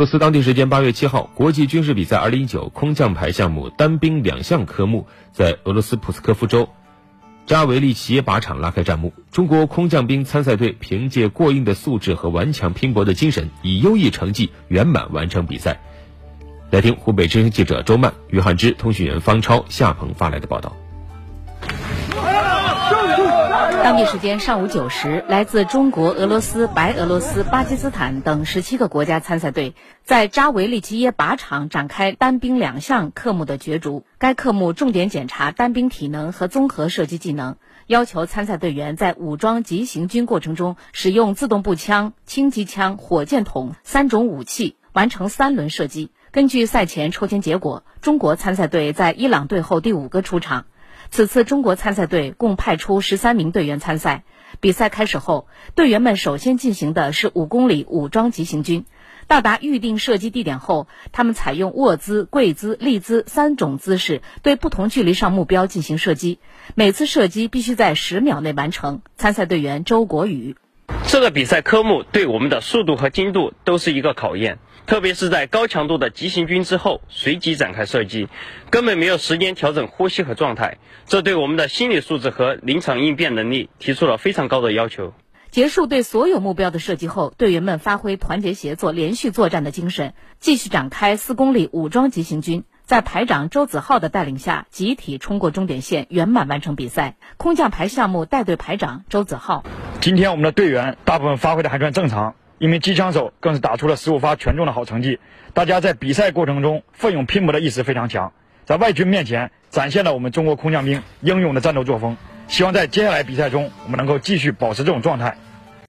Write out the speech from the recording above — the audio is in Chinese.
俄罗斯当地时间八月七号，国际军事比赛二零一九空降排项目单兵两项科目在俄罗斯普斯科夫州扎维利奇耶靶场拉开战幕。中国空降兵参赛队凭借过硬的素质和顽强拼搏的精神，以优异成绩圆满完成比赛。来听湖北之声记者周曼、于汉之、通讯员方超、夏鹏发来的报道。当地时间上午九时，来自中国、俄罗斯、白俄罗斯、巴基斯坦等十七个国家参赛队在扎维利基耶靶场展开单兵两项科目的角逐。该科目重点检查单兵体能和综合射击技能，要求参赛队员在武装急行军过程中使用自动步枪、轻机枪、火箭筒三种武器，完成三轮射击。根据赛前抽签结果，中国参赛队在伊朗队后第五个出场。此次中国参赛队共派出十三名队员参赛。比赛开始后，队员们首先进行的是五公里武装急行军。到达预定射击地点后，他们采用卧姿、跪姿、立姿三种姿势，对不同距离上目标进行射击。每次射击必须在十秒内完成。参赛队员周国宇。这个比赛科目对我们的速度和精度都是一个考验，特别是在高强度的急行军之后随即展开射击，根本没有时间调整呼吸和状态，这对我们的心理素质和临场应变能力提出了非常高的要求。结束对所有目标的射击后，队员们发挥团结协作、连续作战的精神，继续展开四公里武装急行军。在排长周子浩的带领下，集体冲过终点线，圆满完成比赛。空降排项目带队排长周子浩。今天我们的队员大部分发挥的还算正常，一名机枪手更是打出了十五发全中的好成绩。大家在比赛过程中奋勇拼搏的意识非常强，在外军面前展现了我们中国空降兵英勇的战斗作风。希望在接下来比赛中，我们能够继续保持这种状态。